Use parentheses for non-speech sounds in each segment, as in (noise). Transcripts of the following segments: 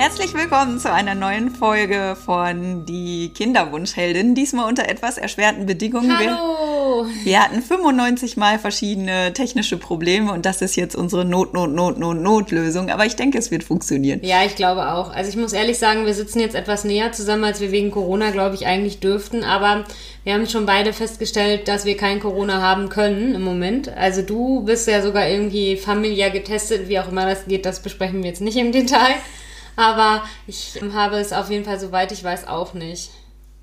Herzlich willkommen zu einer neuen Folge von Die Kinderwunschheldin. Diesmal unter etwas erschwerten Bedingungen. Hallo. Wir, wir hatten 95 Mal verschiedene technische Probleme und das ist jetzt unsere Not, Not, Not, Not, Notlösung. Aber ich denke, es wird funktionieren. Ja, ich glaube auch. Also ich muss ehrlich sagen, wir sitzen jetzt etwas näher zusammen, als wir wegen Corona, glaube ich, eigentlich dürften. Aber wir haben schon beide festgestellt, dass wir kein Corona haben können im Moment. Also du bist ja sogar irgendwie familiär getestet, wie auch immer das geht, das besprechen wir jetzt nicht im Detail. Aber ich habe es auf jeden Fall, soweit ich weiß, auch nicht.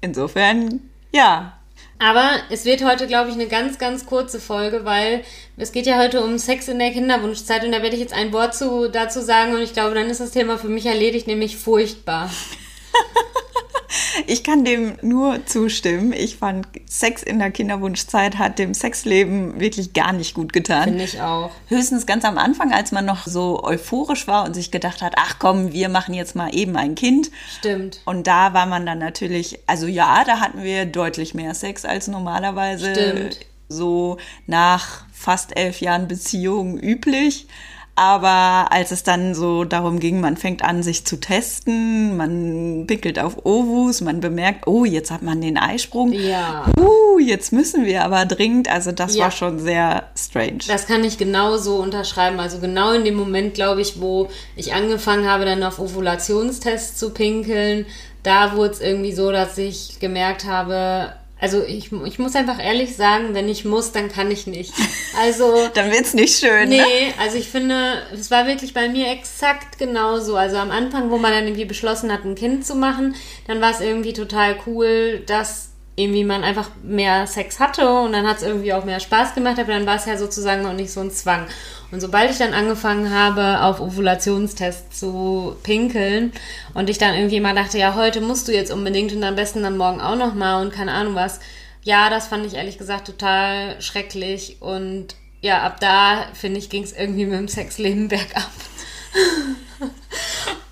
Insofern, ja. Aber es wird heute, glaube ich, eine ganz, ganz kurze Folge, weil es geht ja heute um Sex in der Kinderwunschzeit und da werde ich jetzt ein Wort zu, dazu sagen und ich glaube, dann ist das Thema für mich erledigt, nämlich furchtbar. (laughs) Ich kann dem nur zustimmen. Ich fand, Sex in der Kinderwunschzeit hat dem Sexleben wirklich gar nicht gut getan. Finde ich auch. Höchstens ganz am Anfang, als man noch so euphorisch war und sich gedacht hat, ach komm, wir machen jetzt mal eben ein Kind. Stimmt. Und da war man dann natürlich, also ja, da hatten wir deutlich mehr Sex als normalerweise. Stimmt. So nach fast elf Jahren Beziehung üblich. Aber als es dann so darum ging, man fängt an, sich zu testen, man pickelt auf Ovus, man bemerkt, oh, jetzt hat man den Eisprung. Ja. Uh, jetzt müssen wir aber dringend. Also das Ja. war schon sehr strange. Das kann ich genau so unterschreiben. Also genau in dem Moment, glaube ich, wo ich angefangen habe, dann auf Ovulationstests zu pinkeln, da wurde es irgendwie so, dass ich gemerkt habe, also ich, ich muss einfach ehrlich sagen, wenn ich muss, dann kann ich nicht. Also (laughs) dann wird's nicht schön. Nee, Ne? also ich finde, es war wirklich bei mir exakt genauso. Also am Anfang, wo man dann irgendwie beschlossen hat, ein Kind zu machen, dann war es irgendwie total cool, dass irgendwie man einfach mehr Sex hatte und dann hat es irgendwie auch mehr Spaß gemacht, aber dann war es ja sozusagen noch nicht so ein Zwang. Und sobald ich dann angefangen habe, auf Ovulationstests zu pinkeln und ich dann irgendwie mal dachte, ja, heute musst du jetzt unbedingt und am besten dann morgen auch noch mal und keine Ahnung was. Ja, das fand ich ehrlich gesagt total schrecklich und ja, ab da, finde ich, ging es irgendwie mit dem Sexleben (laughs) bergab.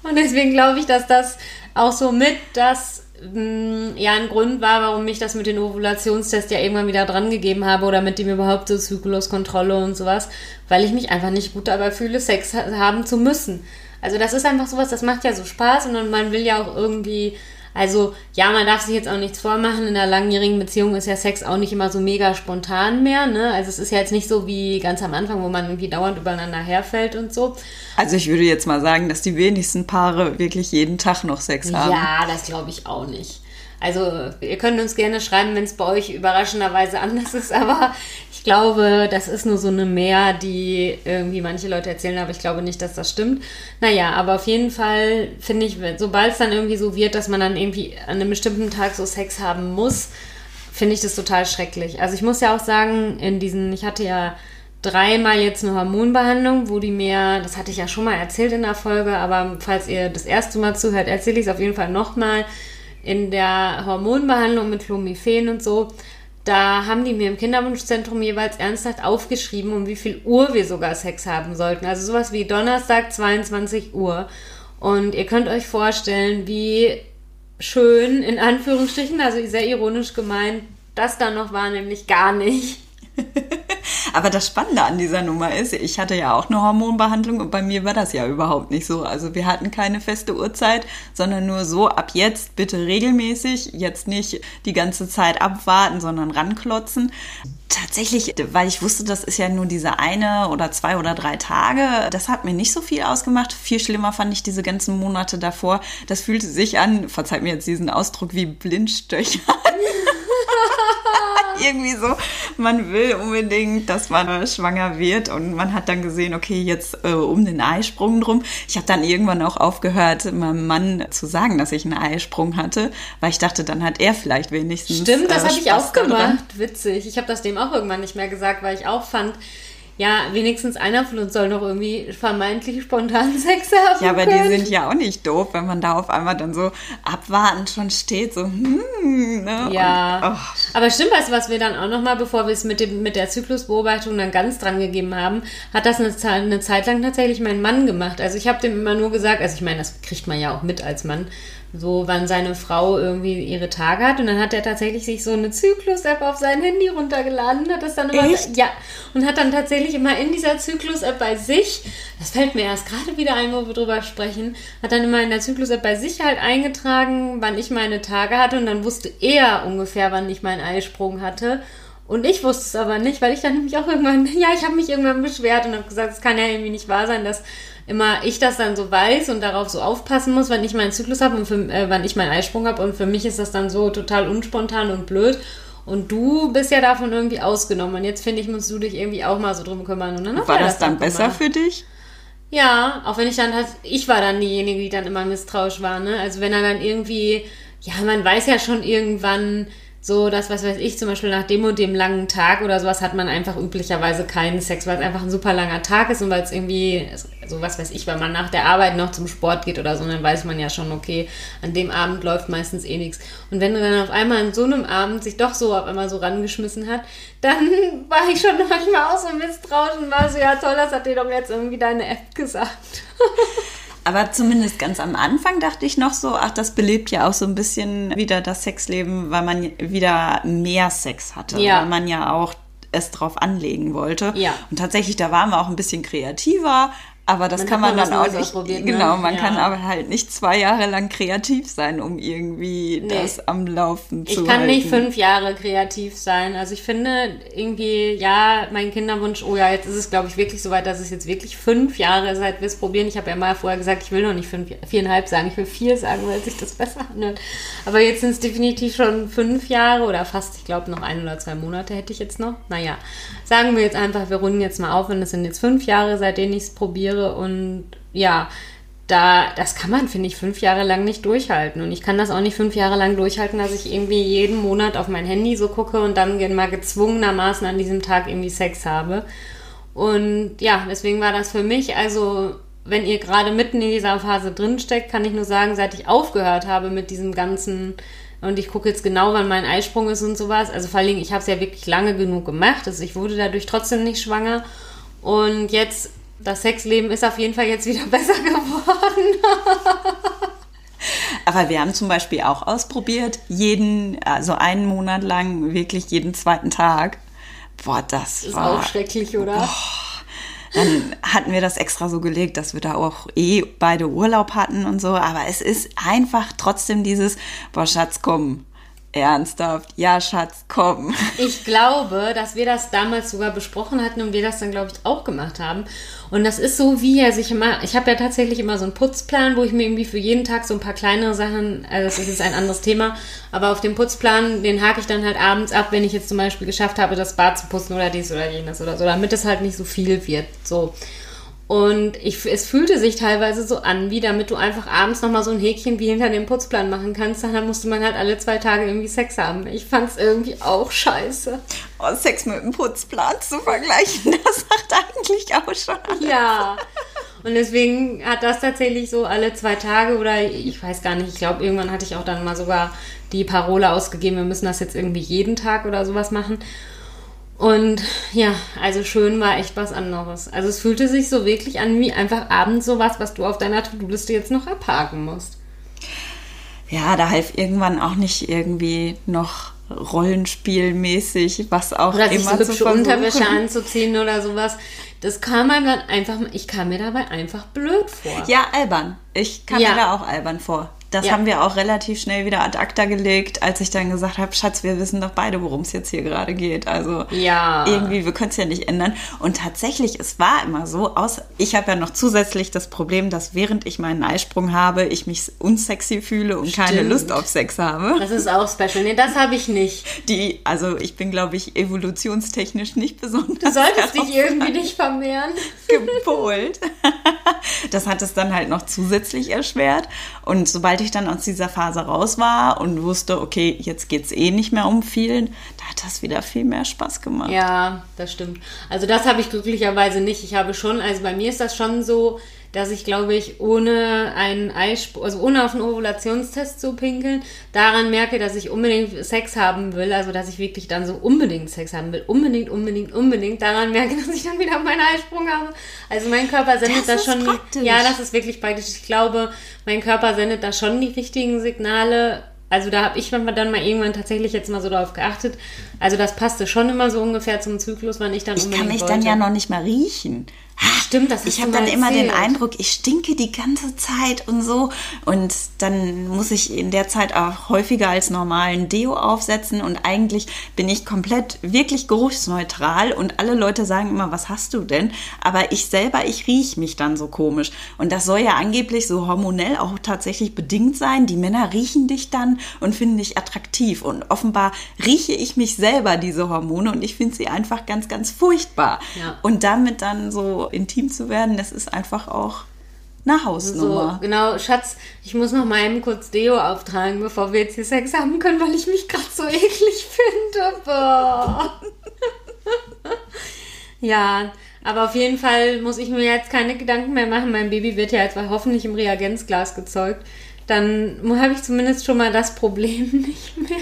und deswegen glaube ich, dass das auch so mit das ja ein Grund war, warum ich das mit den Ovulationstests ja irgendwann wieder dran gegeben habe oder mit dem überhaupt so Zykluskontrolle und sowas, weil ich mich einfach nicht gut dabei fühle, Sex ha haben zu müssen. Also das ist einfach sowas, das macht ja so Spaß und man will ja auch irgendwie, also ja, man darf sich jetzt auch nichts vormachen, in einer langjährigen Beziehung ist ja Sex auch nicht immer so mega spontan mehr, ne? Also es ist ja jetzt nicht so wie ganz am Anfang, wo man irgendwie dauernd übereinander herfällt und so. Also ich würde jetzt mal sagen, dass die wenigsten Paare wirklich jeden Tag noch Sex haben. Ja, das glaube ich auch nicht. Also, ihr könnt uns gerne schreiben, wenn es bei euch überraschenderweise (laughs) anders ist, aber ich glaube, das ist nur so eine Mehr, die irgendwie manche Leute erzählen, aber ich glaube nicht, dass das stimmt. Naja, aber auf jeden Fall finde ich, sobald es dann irgendwie so wird, dass man dann irgendwie an einem bestimmten Tag so Sex haben muss, finde ich das total schrecklich. Also ich muss ja auch sagen, in diesen, ich hatte ja dreimal jetzt eine Hormonbehandlung, wo die mir, das hatte ich ja schon mal erzählt in der Folge, aber falls ihr das erste Mal zuhört, erzähle ich es auf jeden Fall nochmal. In der Hormonbehandlung mit Clomiphen und so, da haben die mir im Kinderwunschzentrum jeweils ernsthaft aufgeschrieben, um wie viel Uhr wir sogar Sex haben sollten. Also sowas wie Donnerstag 22 Uhr. Und ihr könnt euch vorstellen, wie schön, in Anführungsstrichen, also sehr ironisch gemeint, das dann noch war, nämlich gar nicht. (laughs) Aber das Spannende an dieser Nummer ist, ich hatte ja auch eine Hormonbehandlung und bei mir war das ja überhaupt nicht so. Also wir hatten keine feste Uhrzeit, sondern nur so, ab jetzt bitte regelmäßig, jetzt nicht die ganze Zeit abwarten, sondern ranklotzen. Tatsächlich, weil ich wusste, das ist ja nur diese eine oder zwei oder drei Tage, das hat mir nicht so viel ausgemacht. Viel schlimmer fand ich diese ganzen Monate davor. Das fühlte sich an, verzeiht mir jetzt diesen Ausdruck, wie Blindstöcher. (laughs) irgendwie so, man will unbedingt, dass man schwanger wird und man hat dann gesehen, okay, jetzt äh, um den Eisprung drum. Ich habe dann irgendwann auch aufgehört, meinem Mann zu sagen, dass ich einen Eisprung hatte, weil ich dachte, dann hat er vielleicht wenigstens Stimmt, das äh, habe ich auch gemacht. Witzig. Ich habe das dem auch irgendwann nicht mehr gesagt, weil ich auch fand, ja, wenigstens einer von uns soll noch irgendwie vermeintlich spontan (laughs) Sex haben. Ja, aber können. die sind ja auch nicht doof, wenn man da auf einmal dann so abwartend schon steht, so, hm, ne? Ja, Und, oh, aber stimmt, du, was wir dann auch nochmal, bevor wir es mit, dem, mit der Zyklusbeobachtung dann ganz dran gegeben haben, hat das eine, eine Zeit lang tatsächlich mein Mann gemacht. Also ich habe dem immer nur gesagt, also ich meine, das kriegt man ja auch mit als Mann, so wann seine Frau irgendwie ihre Tage hat und dann hat er tatsächlich sich so eine Zyklus-App auf sein Handy runtergeladen, hat das dann immer, Echt? ja, und hat dann tatsächlich immer in dieser Zyklus-App bei sich, das fällt mir erst gerade wieder ein, wo wir drüber sprechen, hat dann immer in der Zyklus-App bei sich halt eingetragen, wann ich meine Tage hatte und dann wusste er ungefähr, wann ich meinen Eisprung hatte. Und ich wusste es aber nicht, weil ich dann nämlich auch irgendwann, (laughs) ja, ich habe mich irgendwann beschwert und habe gesagt, es kann ja irgendwie nicht wahr sein, dass immer ich das dann so weiß und darauf so aufpassen muss, wann ich meinen Zyklus habe und für, äh, wann ich meinen Eisprung habe. Und für mich ist das dann so total unspontan und blöd. Und du bist ja davon irgendwie ausgenommen. Und jetzt finde ich, musst du dich irgendwie auch mal so drum kümmern. Und dann war das dann besser gemacht. für dich? Ja, auch wenn ich dann halt, ich war dann diejenige, die dann immer misstrauisch war, ne? Also wenn er dann irgendwie, ja, man weiß ja schon irgendwann so, dass, was weiß ich, zum Beispiel nach dem und dem langen Tag oder sowas hat man einfach üblicherweise keinen Sex, weil es einfach ein super langer Tag ist und weil es irgendwie, so was weiß ich, weil man nach der Arbeit noch zum Sport geht oder so, dann weiß man ja schon, okay, an dem Abend läuft meistens eh nichts. Und wenn du dann auf einmal an so einem Abend sich doch so auf einmal so rangeschmissen hat, dann (laughs) war ich schon manchmal auch so misstrauisch und war so, ja toll, das hat dir doch jetzt irgendwie deine App gesagt. (laughs) Aber zumindest ganz am Anfang dachte ich noch so, ach, das belebt ja auch so ein bisschen wieder das Sexleben, weil man wieder mehr Sex hatte, Ja. weil man ja auch es drauf anlegen wollte. Ja. Und tatsächlich, da waren wir auch ein bisschen kreativer, aber das Dann kann man man dann auch nicht. ne? Genau, man Ja. kann aber halt nicht zwei Jahre lang kreativ sein, um irgendwie Nee. das am Laufen zu Ich kann halten. nicht fünf Jahre kreativ sein. Also ich finde irgendwie, ja, mein Kinderwunsch, oh ja, jetzt ist es, glaube ich, wirklich so weit, dass es jetzt wirklich fünf Jahre seit wir es probieren. Ich habe ja mal vorher gesagt, ich will noch nicht fünf, viereinhalb sagen, ich will vier sagen, weil sich das (laughs) besser anhört. Aber jetzt sind es definitiv schon fünf Jahre oder fast, ich glaube, noch ein oder zwei Monate hätte ich jetzt noch. Naja, sagen wir jetzt einfach, wir runden jetzt mal auf und es sind jetzt fünf Jahre, seitdem ich es probiere und ja, da, das kann man, finde ich, fünf Jahre lang nicht durchhalten. Und ich kann das auch nicht fünf Jahre lang durchhalten, dass ich irgendwie jeden Monat auf mein Handy so gucke und dann mal gezwungenermaßen an diesem Tag irgendwie Sex habe. Und ja, deswegen war das für mich, also wenn ihr gerade mitten in dieser Phase drinsteckt, kann ich nur sagen, seit ich aufgehört habe mit diesem ganzen und ich gucke jetzt genau, wann mein Eisprung ist und sowas. Also vor Dingen, ich habe es ja wirklich lange genug gemacht. Also ich wurde dadurch trotzdem nicht schwanger. Und jetzt, das Sexleben ist auf jeden Fall jetzt wieder (laughs) besser geworden. Aber wir haben zum Beispiel auch ausprobiert, jeden, also einen Monat lang, wirklich jeden zweiten Tag. Boah, das Ist war. auch schrecklich, oder? Dann hatten wir das extra so gelegt, dass wir da auch eh beide Urlaub hatten und so. Aber es ist einfach trotzdem dieses, boah, Schatz, komm. Ernsthaft, ja, Schatz, komm. Ich glaube, dass wir das damals sogar besprochen hatten und wir das dann, glaube ich, auch gemacht haben. Und das ist so wie, also ich immer, ich habe ja tatsächlich immer so einen Putzplan, wo ich mir irgendwie für jeden Tag so ein paar kleinere Sachen, also das ist jetzt ein anderes Thema, aber auf dem Putzplan, den hake ich dann halt abends ab, wenn ich jetzt zum Beispiel geschafft habe, das Bad zu putzen oder dies oder jenes oder so, damit es halt nicht so viel wird. So. Und ich, es fühlte sich teilweise so an, wie damit du einfach abends nochmal so ein Häkchen wie hinter dem Putzplan machen kannst. Dann musste man halt alle zwei Tage irgendwie Sex haben. Ich fand es irgendwie auch scheiße. Oh, Sex mit dem Putzplan zu vergleichen, (laughs) das sagt eigentlich auch schon alles. Ja. Und deswegen hat das tatsächlich so alle zwei Tage oder ich weiß gar nicht, ich glaube, irgendwann hatte ich auch dann mal sogar die Parole ausgegeben, wir müssen das jetzt irgendwie jeden Tag oder sowas machen. Und ja, also schön war echt was anderes. Also es fühlte sich so wirklich an wie einfach abends sowas, was du auf deiner To-Do-Liste jetzt noch abhaken musst. Ja, da half irgendwann auch nicht irgendwie noch rollenspielmäßig, was auch Oder sich immer so zu hübsche. Unterwäsche anzuziehen oder sowas. Das kam einem dann einfach, ich kam mir dabei einfach blöd vor. Ja, albern. Ich kam Ja. mir da auch albern vor. Das Ja. haben wir auch relativ schnell wieder ad acta gelegt, als ich dann gesagt habe, Schatz, wir wissen doch beide, worum es jetzt hier gerade geht. Also Ja. irgendwie, wir können es ja nicht ändern. Und tatsächlich, es war immer so, aus, ich habe ja noch zusätzlich das Problem, dass während ich meinen Eisprung habe, ich mich unsexy fühle und keine Stimmt. Lust auf Sex habe. Das ist auch special. Nee, das habe ich nicht. Die, also ich bin, glaube ich, evolutionstechnisch nicht besonders Du solltest dich irgendwie nicht vermehren. (laughs) gepolt. (laughs) das hat es dann halt noch zusätzlich erschwert. Und sobald ich dann aus dieser Phase raus war und wusste, okay, jetzt geht es eh nicht mehr um vielen, da hat das wieder viel mehr Spaß gemacht. Ja, das stimmt. Also das habe ich glücklicherweise nicht. Ich habe schon, also bei mir ist das schon so, dass ich, glaube ich, ohne einen Eisprung, also ohne auf einen Ovulationstest zu pinkeln, daran merke, dass ich unbedingt Sex haben will, also dass ich wirklich dann so unbedingt Sex haben will, unbedingt, unbedingt, unbedingt, daran merke, (laughs) dass ich dann wieder meinen Eisprung habe. Also mein Körper sendet das, das schon, praktisch. ja, das ist wirklich praktisch. Ich glaube, mein Körper sendet da schon die richtigen Signale. Also da habe ich dann mal irgendwann tatsächlich jetzt mal so darauf geachtet. Also das passte schon immer so ungefähr zum Zyklus, wann ich dann Ich kann mich wollte. dann ja noch nicht mal riechen. Stimmt, das Ich habe dann immer den Eindruck, ich stinke die ganze Zeit und so. Und dann muss ich in der Zeit auch häufiger als normalen Deo aufsetzen. Und eigentlich bin ich komplett wirklich geruchsneutral. Und alle Leute sagen immer, was hast du denn? Aber ich selber, ich rieche mich dann so komisch. Und das soll ja angeblich so hormonell auch tatsächlich bedingt sein. Die Männer riechen dich dann und finden dich attraktiv. Und offenbar rieche ich mich selber, diese Hormone. Und ich finde sie einfach ganz, ganz furchtbar. Ja. Und damit dann so intim zu werden, das ist einfach auch eine Hausnummer. So, genau, Schatz, ich muss noch mal eben kurz Deo auftragen, bevor wir jetzt hier Sex haben können, weil ich mich gerade so eklig finde. (laughs) Ja, aber auf jeden Fall muss ich mir jetzt keine Gedanken mehr machen. Mein Baby wird ja jetzt hoffentlich im Reagenzglas gezeugt. Dann habe ich zumindest schon mal das Problem (laughs) nicht mehr.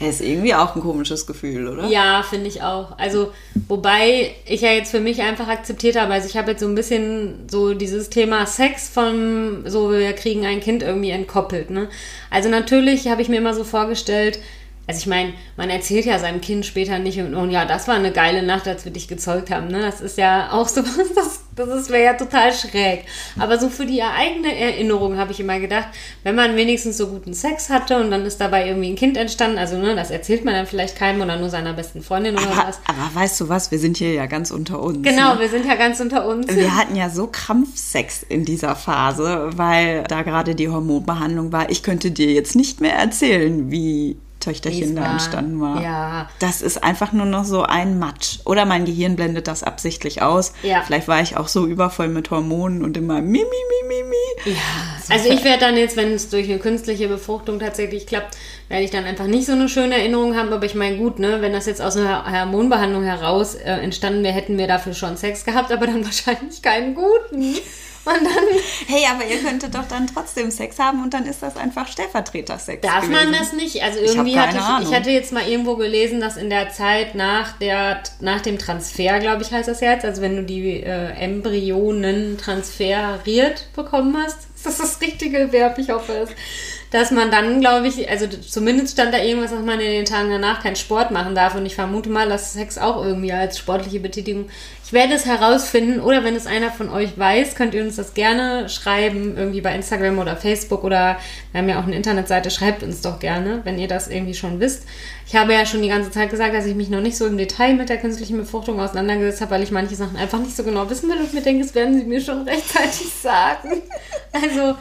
Ist irgendwie auch ein komisches Gefühl, oder? Ja, finde ich auch. Also, wobei ich ja jetzt für mich einfach akzeptiert habe, also ich habe jetzt so ein bisschen so dieses Thema Sex von so, wir kriegen ein Kind irgendwie entkoppelt, ne? Also natürlich habe ich mir immer so vorgestellt, also ich meine, man erzählt ja seinem Kind später nicht und, und, ja, das war eine geile Nacht, als wir dich gezeugt haben. Ne? Das ist ja auch so (laughs) das, das wäre ja total schräg. Aber so für die eigene Erinnerung habe ich immer gedacht, wenn man wenigstens so guten Sex hatte und dann ist dabei irgendwie ein Kind entstanden, also ne, das erzählt man dann vielleicht keinem oder nur seiner besten Freundin oder aber, was. Aber weißt du was, wir sind hier ja ganz unter uns. Genau, ne? wir sind ja ganz unter uns. Wir hatten ja so Krampfsex in dieser Phase, weil da gerade die Hormonbehandlung war. Ich könnte dir jetzt nicht mehr erzählen, wie Töchterchen da entstanden war. Ja. Das ist einfach nur noch so ein Matsch. Oder mein Gehirn blendet das absichtlich aus. Ja. Vielleicht war ich auch so übervoll mit Hormonen und immer mi, mi, mi, mi, mi. Ja, also ich werde dann jetzt, wenn es durch eine künstliche Befruchtung tatsächlich klappt, werde ich dann einfach nicht so eine schöne Erinnerung haben. Aber ich meine, gut, ne, wenn das jetzt aus einer Hormonbehandlung heraus äh, entstanden wäre, hätten wir dafür schon Sex gehabt, aber dann (laughs) wahrscheinlich keinen guten. Und dann. Hey, aber ihr könntet doch dann trotzdem Sex haben und dann ist das einfach Stellvertreter-Sex. Darf gewesen. man das nicht? Also irgendwie ich hatte ich, ich hatte jetzt mal irgendwo gelesen, dass in der Zeit nach der nach dem Transfer, glaube ich, heißt das jetzt, also wenn du die äh, Embryonen transferiert bekommen hast, ist das das richtige Verb? Ich hoffe es dass man dann, glaube ich, also zumindest stand da irgendwas, dass man in den Tagen danach keinen Sport machen darf. Und ich vermute mal, dass Sex auch irgendwie als sportliche Betätigung. Ich werde es herausfinden oder wenn es einer von euch weiß, könnt ihr uns das gerne schreiben, irgendwie bei Instagram oder Facebook oder wir haben ja auch eine Internetseite, schreibt uns doch gerne, wenn ihr das irgendwie schon wisst. Ich habe ja schon die ganze Zeit gesagt, dass ich mich noch nicht so im Detail mit der künstlichen Befruchtung auseinandergesetzt habe, weil ich manche Sachen einfach nicht so genau wissen will und mir denke, das werden sie mir schon (laughs) rechtzeitig sagen. Also,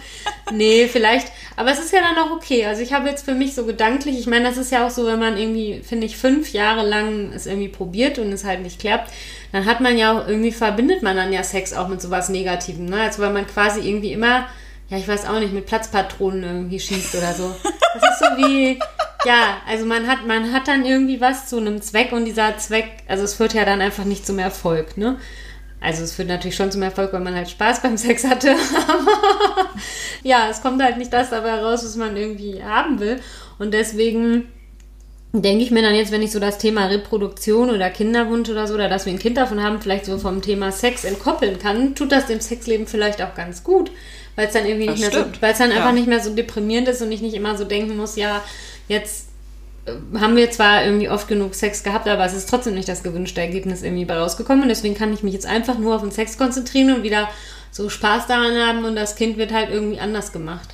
nee, vielleicht. Aber es ist ja dann auch okay. Also ich habe jetzt für mich so gedanklich, ich meine, das ist ja auch so, wenn man irgendwie, finde ich, fünf Jahre lang es irgendwie probiert und es halt nicht klappt, dann hat man ja auch irgendwie, verbindet man dann ja Sex auch mit sowas Negativem. Ne? Also weil man quasi irgendwie immer ja, ich weiß auch nicht, mit Platzpatronen irgendwie schießt oder so. Das ist so wie, ja, also man hat, man hat dann irgendwie was zu einem Zweck und dieser Zweck, also es führt ja dann einfach nicht zum Erfolg, ne? Also es führt natürlich schon zum Erfolg, weil man halt Spaß beim Sex hatte. Aber (laughs) ja, es kommt halt nicht das dabei raus, was man irgendwie haben will. Und deswegen denke ich mir dann jetzt, wenn ich so das Thema Reproduktion oder Kinderwunsch oder so, oder dass wir ein Kind davon haben, vielleicht so vom Thema Sex entkoppeln kann, tut das dem Sexleben vielleicht auch ganz gut weil es dann irgendwie das nicht mehr so, weil es dann ja. einfach nicht mehr so deprimierend ist und ich nicht immer so denken muss, ja, jetzt haben wir zwar irgendwie oft genug Sex gehabt, aber es ist trotzdem nicht das gewünschte Ergebnis irgendwie bei rausgekommen. Und deswegen kann ich mich jetzt einfach nur auf den Sex konzentrieren und wieder so Spaß daran haben und das Kind wird halt irgendwie anders gemacht.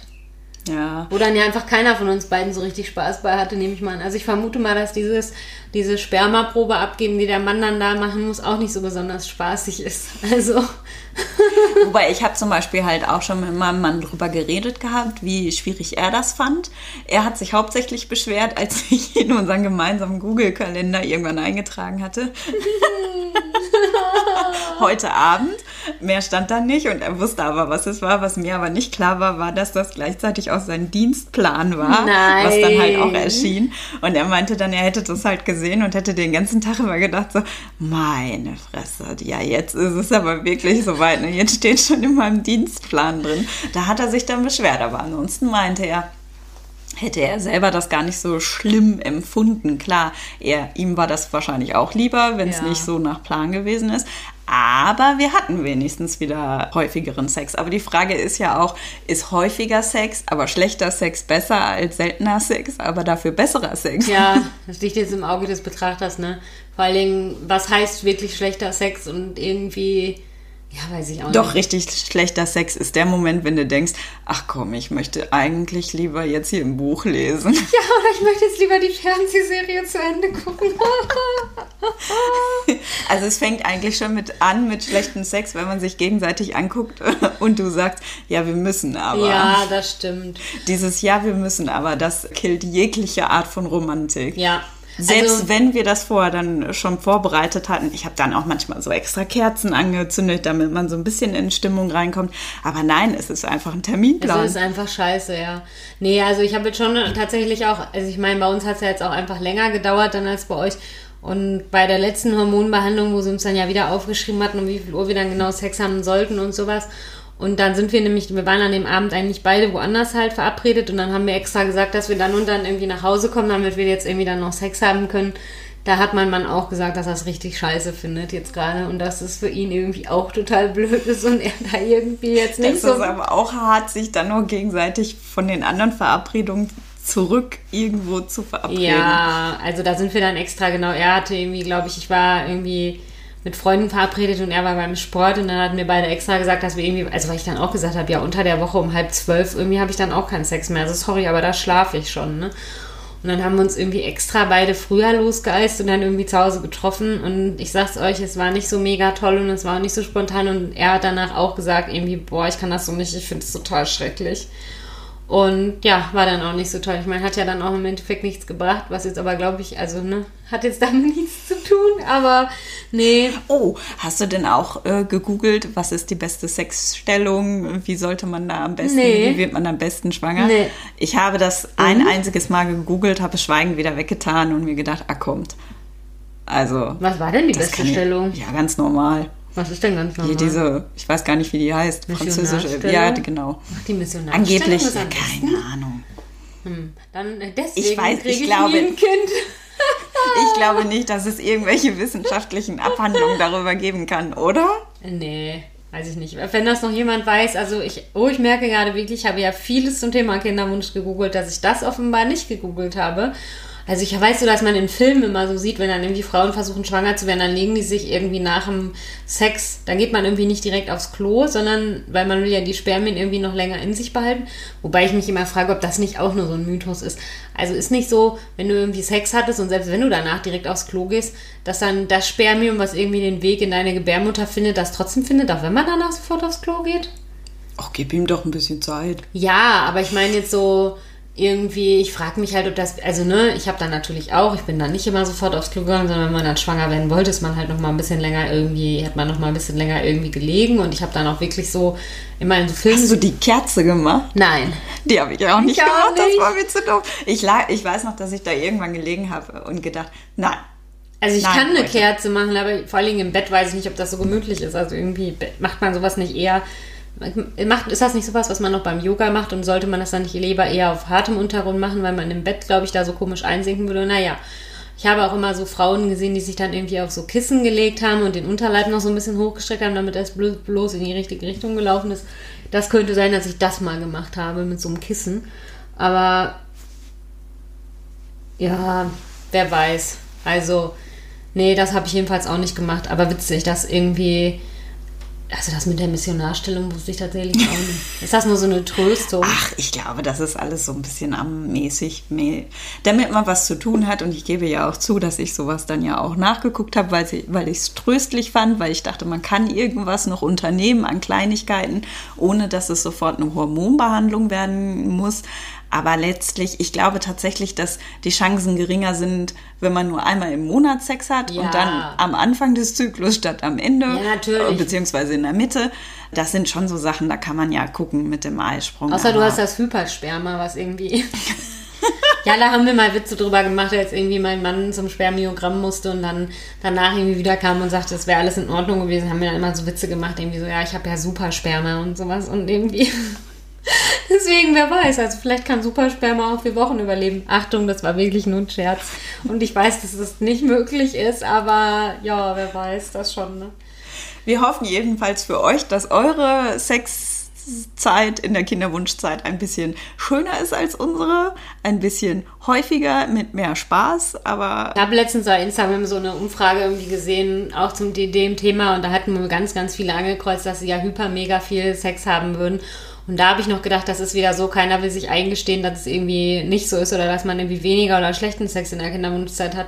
Ja. Wo dann ja einfach keiner von uns beiden so richtig Spaß bei hatte, nehme ich mal an. Also ich vermute mal, dass dieses, diese Spermaprobe abgeben, die der Mann dann da machen muss, auch nicht so besonders spaßig ist. (laughs) Also. Wobei ich habe zum Beispiel halt auch schon mit meinem Mann drüber geredet gehabt, wie schwierig er das fand. Er hat sich hauptsächlich beschwert, als (laughs) ich in unseren gemeinsamen Google-Kalender irgendwann eingetragen hatte. (laughs) (laughs) heute Abend. Mehr stand da nicht und er wusste aber, was es war. Was mir aber nicht klar war, war, dass das gleichzeitig auch sein Dienstplan war, Nein. was dann halt auch erschien. Und er meinte dann, er hätte das halt gesehen und hätte den ganzen Tag immer gedacht so, meine Fresse, ja, jetzt ist es aber wirklich soweit. Ne? Jetzt steht schon in meinem Dienstplan drin. Da hat er sich dann beschwert, aber ansonsten meinte er, hätte er selber das gar nicht so schlimm empfunden. Klar, er, ihm war das wahrscheinlich auch lieber, wenn es Ja. nicht so nach Plan gewesen ist. Aber wir hatten wenigstens wieder häufigeren Sex. Aber die Frage ist ja auch, ist häufiger Sex, aber schlechter Sex besser als seltener Sex, aber dafür besserer Sex? Ja, (laughs) das liegt jetzt im Auge des Betrachters, ne? Vor allen Dingen, was heißt wirklich schlechter Sex und irgendwie, ja, weiß ich auch Doch, nicht. richtig schlechter Sex ist der Moment, wenn du denkst, ach komm, ich möchte eigentlich lieber jetzt hier ein Buch lesen. (laughs) Ja, oder ich möchte jetzt lieber die Fernsehserie zu Ende gucken. (laughs) Also es fängt eigentlich schon mit an mit schlechtem Sex, wenn man sich gegenseitig anguckt (laughs) und du sagst, ja, wir müssen aber. ja, das stimmt. Dieses Ja, wir müssen aber, das killt jegliche Art von Romantik. Ja. Selbst also, wenn wir das vorher dann schon vorbereitet hatten, ich habe dann auch manchmal so extra Kerzen angezündet, damit man so ein bisschen in Stimmung reinkommt. Aber nein, es ist einfach ein Terminplan. Es ist einfach scheiße, ja. Nee, also ich habe jetzt schon tatsächlich auch, also ich meine, bei uns hat es ja jetzt auch einfach länger gedauert dann als bei euch. Und bei der letzten Hormonbehandlung, wo sie uns dann ja wieder aufgeschrieben hatten, um wie viel Uhr wir dann genau Sex haben sollten und sowas. Und dann sind wir nämlich, wir waren an dem Abend eigentlich beide woanders halt verabredet und dann haben wir extra gesagt, dass wir dann und dann irgendwie nach Hause kommen, damit wir jetzt irgendwie dann noch Sex haben können. Da hat mein Mann auch gesagt, dass er es richtig scheiße findet jetzt gerade und dass es für ihn irgendwie auch total blöd ist und er da irgendwie jetzt nicht es so ist aber auch hart, sich dann nur gegenseitig von den anderen Verabredungen zurück irgendwo zu verabreden. Ja, also da sind wir dann extra genau. Er hatte irgendwie, glaube ich, ich war irgendwie mit Freunden verabredet und er war beim Sport und dann hatten wir beide extra gesagt, dass wir irgendwie, also weil ich dann auch gesagt habe, ja, unter der Woche um halb zwölf irgendwie habe ich dann auch keinen Sex mehr. Also sorry, aber da schlafe ich schon, ne? Und dann haben wir uns irgendwie extra beide früher losgeeist und dann irgendwie zu Hause getroffen. Und ich sag's euch, es war nicht so mega toll und es war auch nicht so spontan. Und er hat danach auch gesagt, irgendwie, boah, ich kann das so nicht, ich finde es total schrecklich. Und ja, war dann auch nicht so toll. Ich meine, hat ja dann auch im Endeffekt nichts gebracht, was jetzt aber, glaube ich, also, ne, hat jetzt damit (laughs) nichts zu tun, aber nee. Oh, hast du denn auch äh, gegoogelt, was ist die beste Sexstellung? Wie sollte man da am besten, Nee. wie wird man am besten schwanger? Nee. Ich habe das ein einziges Mal gegoogelt, habe es schweigend wieder weggetan und mir gedacht, ah, kommt. Also. Was war denn die beste ich- Stellung? Ja, ganz normal. Was ist denn ganz normal? Hier diese, ich weiß gar nicht, wie die heißt. Französische. Ja, genau. Ach, die Missionarstellung Angeblich, ja, keine Ahnung. Dann äh, deswegen Ich weiß, kriege ich ich glaube- nie ein Kind. (laughs) Ich glaube nicht, dass es irgendwelche wissenschaftlichen Abhandlungen darüber geben kann, oder? Nee, weiß ich nicht. Wenn das noch jemand weiß, also ich, oh, ich merke gerade wirklich, ich habe ja vieles zum Thema Kinderwunsch gegoogelt, dass ich das offenbar nicht gegoogelt habe. Also ich weiß so, dass man in Filmen immer so sieht, wenn dann irgendwie Frauen versuchen schwanger zu werden, dann legen die sich irgendwie nach dem Sex, dann geht man irgendwie nicht direkt aufs Klo, sondern weil man will ja die Spermien irgendwie noch länger in sich behalten. Wobei ich mich immer frage, ob das nicht auch nur so ein Mythos ist. Also ist nicht so, wenn du irgendwie Sex hattest und selbst wenn du danach direkt aufs Klo gehst, dass dann das Spermium, was irgendwie den Weg in deine Gebärmutter findet, das trotzdem findet, auch wenn man danach sofort aufs Klo geht? Ach, gib ihm doch ein bisschen Zeit. Ja, aber ich meine jetzt so irgendwie, ich frage mich halt, ob das, also ne, ich habe dann natürlich auch, ich bin dann nicht immer sofort aufs Klo gegangen, sondern wenn man dann schwanger werden wollte, ist man halt noch mal ein bisschen länger irgendwie, hat man noch mal ein bisschen länger irgendwie gelegen und ich habe dann auch wirklich so immer in so Filmen. Hast du die Kerze gemacht? Nein. Die habe ich auch nicht Ich auch gemacht, nicht. das war mir zu doof. Ich, lag, ich weiß noch, dass ich da irgendwann gelegen habe und gedacht, nein. Also ich Nein, kann eine Leute. Kerze machen, aber vor allen Dingen im Bett weiß ich nicht, ob das so gemütlich ist. Also irgendwie macht man sowas nicht eher. Macht, ist das nicht sowas, was man noch beim Yoga macht und sollte man das dann nicht lieber eher auf hartem Untergrund machen, weil man im Bett, glaube ich, da so komisch einsinken würde? Naja, ich habe auch immer so Frauen gesehen, die sich dann irgendwie auf so Kissen gelegt haben und den Unterleib noch so ein bisschen hochgestreckt haben, damit das blo- bloß in die richtige Richtung gelaufen ist. Das könnte sein, dass ich das mal gemacht habe mit so einem Kissen. Aber ja, wer weiß. Also, nee, das habe ich jedenfalls auch nicht gemacht. Aber witzig, dass irgendwie. Also, das mit der Missionarstellung wusste ich tatsächlich auch nicht. Ist das nur so eine Tröstung? Ach, ich glaube, das ist alles so ein bisschen ammäßig, mä- damit man was zu tun hat. Und ich gebe ja auch zu, dass ich sowas dann ja auch nachgeguckt habe, weil, weil ich es tröstlich fand, weil ich dachte, man kann irgendwas noch unternehmen an Kleinigkeiten, ohne dass es sofort eine Hormonbehandlung werden muss. Aber letztlich, ich glaube tatsächlich, dass die Chancen geringer sind, wenn man nur einmal im Monat Sex hat Ja. und dann am Anfang des Zyklus statt am Ende. Ja, natürlich. äh, Beziehungsweise in der Mitte. Das sind schon so Sachen, da kann man ja gucken mit dem Eisprung. Außer du hast das Hypersperma, was irgendwie. (laughs) ja, da haben wir mal Witze drüber gemacht, als irgendwie mein Mann zum Spermiogramm musste und dann danach irgendwie wieder kam und sagte, es wäre alles in Ordnung gewesen, haben wir dann immer so Witze gemacht, irgendwie so, ja, ich habe ja Supersperma und sowas und irgendwie. (laughs) Deswegen, wer weiß, also vielleicht kann Supersperma auch vier Wochen überleben. Achtung, das war wirklich nur ein Scherz. Und ich weiß, dass das nicht möglich ist, aber ja, wer weiß das schon, ne? Wir hoffen jedenfalls für euch, dass eure Sexzeit in der Kinderwunschzeit ein bisschen schöner ist als unsere, ein bisschen häufiger mit mehr Spaß, aber Ich habe letztens bei Instagram so eine Umfrage irgendwie gesehen, auch zum dem Thema, und da hatten wir ganz, ganz viele angekreuzt, dass sie ja hyper mega viel Sex haben würden. Und da habe ich noch gedacht, das ist wieder so, keiner will sich eingestehen, dass es irgendwie nicht so ist oder dass man irgendwie weniger oder schlechten Sex in der Kinderwunschzeit hat.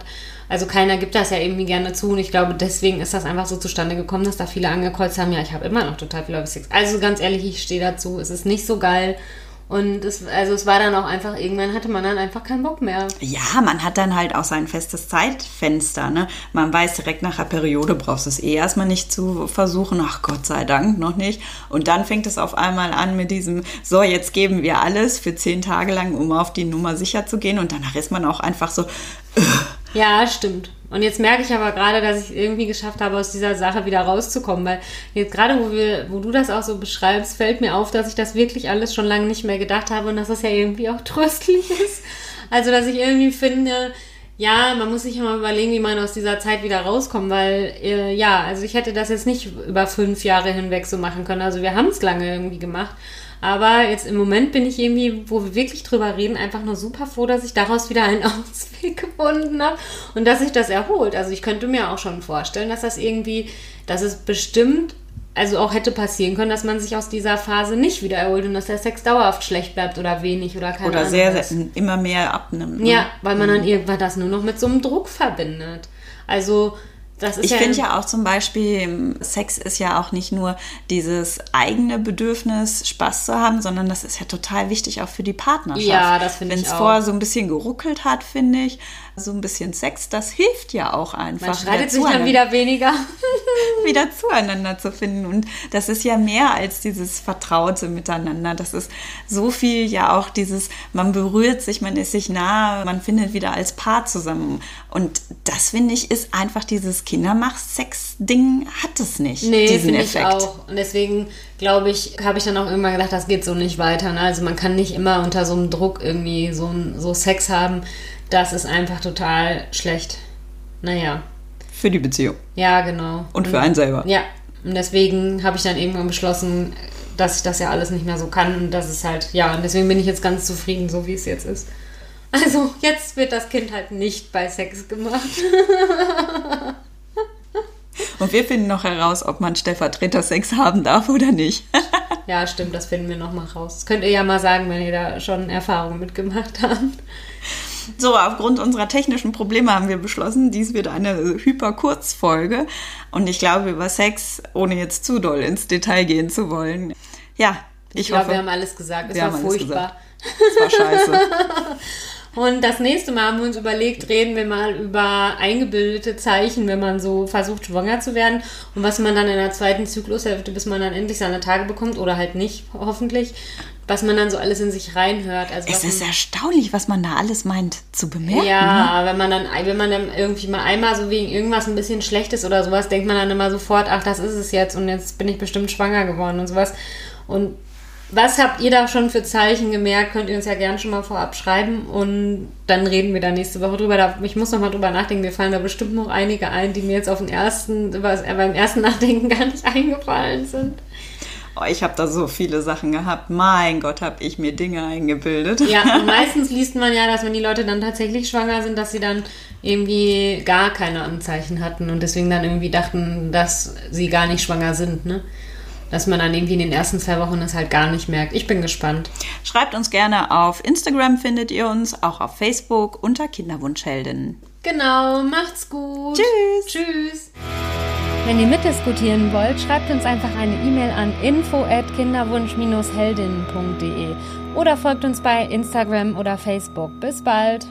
Also keiner gibt das ja irgendwie gerne zu und ich glaube, deswegen ist das einfach so zustande gekommen, dass da viele angekreuzt haben, ja, ich habe immer noch total viel Sex. Also ganz ehrlich, ich stehe dazu, es ist nicht so geil. Und es, also es war dann auch einfach, irgendwann hatte man dann einfach keinen Bock mehr. Ja, man hat dann halt auch sein festes Zeitfenster. Ne? Man weiß direkt nach der Periode brauchst du es eh erstmal nicht zu versuchen. Ach Gott sei Dank noch nicht. Und dann fängt es auf einmal an mit diesem, so jetzt geben wir alles für zehn Tage lang, um auf die Nummer sicher zu gehen. Und danach ist man auch einfach so, Ja, stimmt. Und jetzt merke ich aber gerade, dass ich irgendwie geschafft habe, aus dieser Sache wieder rauszukommen, weil jetzt gerade, wo wir, wo du das auch so beschreibst, fällt mir auf, dass ich das wirklich alles schon lange nicht mehr gedacht habe und dass das ja irgendwie auch (laughs) tröstlich ist. Also, dass ich irgendwie finde, ja, man muss sich immer überlegen, wie man aus dieser Zeit wieder rauskommt, weil, äh, ja, also ich hätte das jetzt nicht über fünf Jahre hinweg so machen können. Also wir haben es lange irgendwie gemacht. Aber jetzt im Moment bin ich irgendwie, wo wir wirklich drüber reden, einfach nur super froh, dass ich daraus wieder einen (laughs) Ausweg gefunden habe und dass sich das erholt. Also ich könnte mir auch schon vorstellen, dass das irgendwie, dass es bestimmt, also auch hätte passieren können, dass man sich aus dieser Phase nicht wieder erholt und dass der Sex dauerhaft schlecht bleibt oder wenig oder keine oder Ahnung. sehr, was. sehr immer mehr abnimmt. Ne? Ja, weil man dann irgendwann das nur noch mit so einem Druck verbindet. Also Ich ja, finde ja auch zum Beispiel, Sex ist ja auch nicht nur dieses eigene Bedürfnis, Spaß zu haben, sondern das ist ja total wichtig auch für die Partnerschaft. Ja, das finde ich Wenn es auch. vorher so ein bisschen geruckelt hat, finde ich, so ein bisschen Sex, das hilft ja auch einfach. man streitet sich dann wieder weniger. (laughs) wieder zueinander zu finden. Und das ist ja mehr als dieses Vertraute miteinander. Das ist so viel ja auch dieses, man berührt sich, man ist sich nah, man findet wieder als Paar zusammen. Und das finde ich ist einfach dieses Kindermach-Sex-Ding hat es nicht. Nee, diesen finde ich Effekt. auch. Und deswegen glaube ich, habe ich dann auch irgendwann gedacht, das geht so nicht weiter. Ne? Also man kann nicht immer unter so einem Druck irgendwie so, so Sex haben. Das ist einfach total schlecht. Naja, Für die Beziehung. ja, genau. Und für einen selber. Ja, und deswegen habe ich dann irgendwann beschlossen, dass ich das ja alles nicht mehr so kann. Und das ist halt, ja, und deswegen bin ich jetzt ganz zufrieden, so wie es jetzt ist. Also, jetzt wird das Kind halt nicht bei Sex gemacht. (laughs) Und wir finden noch heraus, ob man Stellvertreter-Sex haben darf oder nicht. (laughs) Ja, stimmt, das finden wir nochmal raus. Das könnt ihr ja mal sagen, wenn ihr da schon Erfahrungen mitgemacht habt. So, aufgrund unserer technischen Probleme haben wir beschlossen, dies wird eine Hyper-Kurzfolge. Und ich glaube, über Sex, ohne jetzt zu doll ins Detail gehen zu wollen. Ja, ich, Ich glaube, hoffe, wir haben alles gesagt. Es war furchtbar. es war scheiße. (laughs) Und das nächste Mal haben wir uns überlegt, reden wir mal über eingebildete Zeichen, wenn man so versucht, schwanger zu werden und was man dann in der zweiten Zyklushälfte, bis man dann endlich seine Tage bekommt oder halt nicht, hoffentlich, was man dann so alles in sich reinhört. Also Es ist erstaunlich, was man da alles meint zu bemerken. Ja, wenn man dann, wenn man dann irgendwie mal einmal so wegen irgendwas ein bisschen Schlechtes oder sowas, denkt man dann immer sofort, ach, das ist es jetzt und jetzt bin ich bestimmt schwanger geworden und sowas. Und was habt ihr da schon für Zeichen gemerkt? Könnt ihr uns ja gerne schon mal vorab schreiben und dann reden wir da nächste Woche drüber. Ich muss noch mal drüber nachdenken. Mir fallen da bestimmt noch einige ein, die mir jetzt auf den ersten, über- beim ersten (laughs) Nachdenken gar nicht eingefallen sind. Oh, ich habe da so viele Sachen gehabt. Mein Gott, habe ich mir Dinge eingebildet. Ja, und (laughs) meistens liest man ja, dass wenn die Leute dann tatsächlich schwanger sind, dass sie dann irgendwie gar keine Anzeichen hatten und deswegen dann irgendwie dachten, dass sie gar nicht schwanger sind, ne? Dass man dann irgendwie in den ersten zwei Wochen das halt gar nicht merkt. Ich bin gespannt. Schreibt uns gerne auf Instagram, findet ihr uns, auch auf Facebook unter Kinderwunschhelden. Genau, macht's gut. Tschüss. Tschüss. Wenn ihr mitdiskutieren wollt, schreibt uns einfach eine E-Mail an info at kinderwunsch-heldinnen.de oder folgt uns bei Instagram oder Facebook. Bis bald!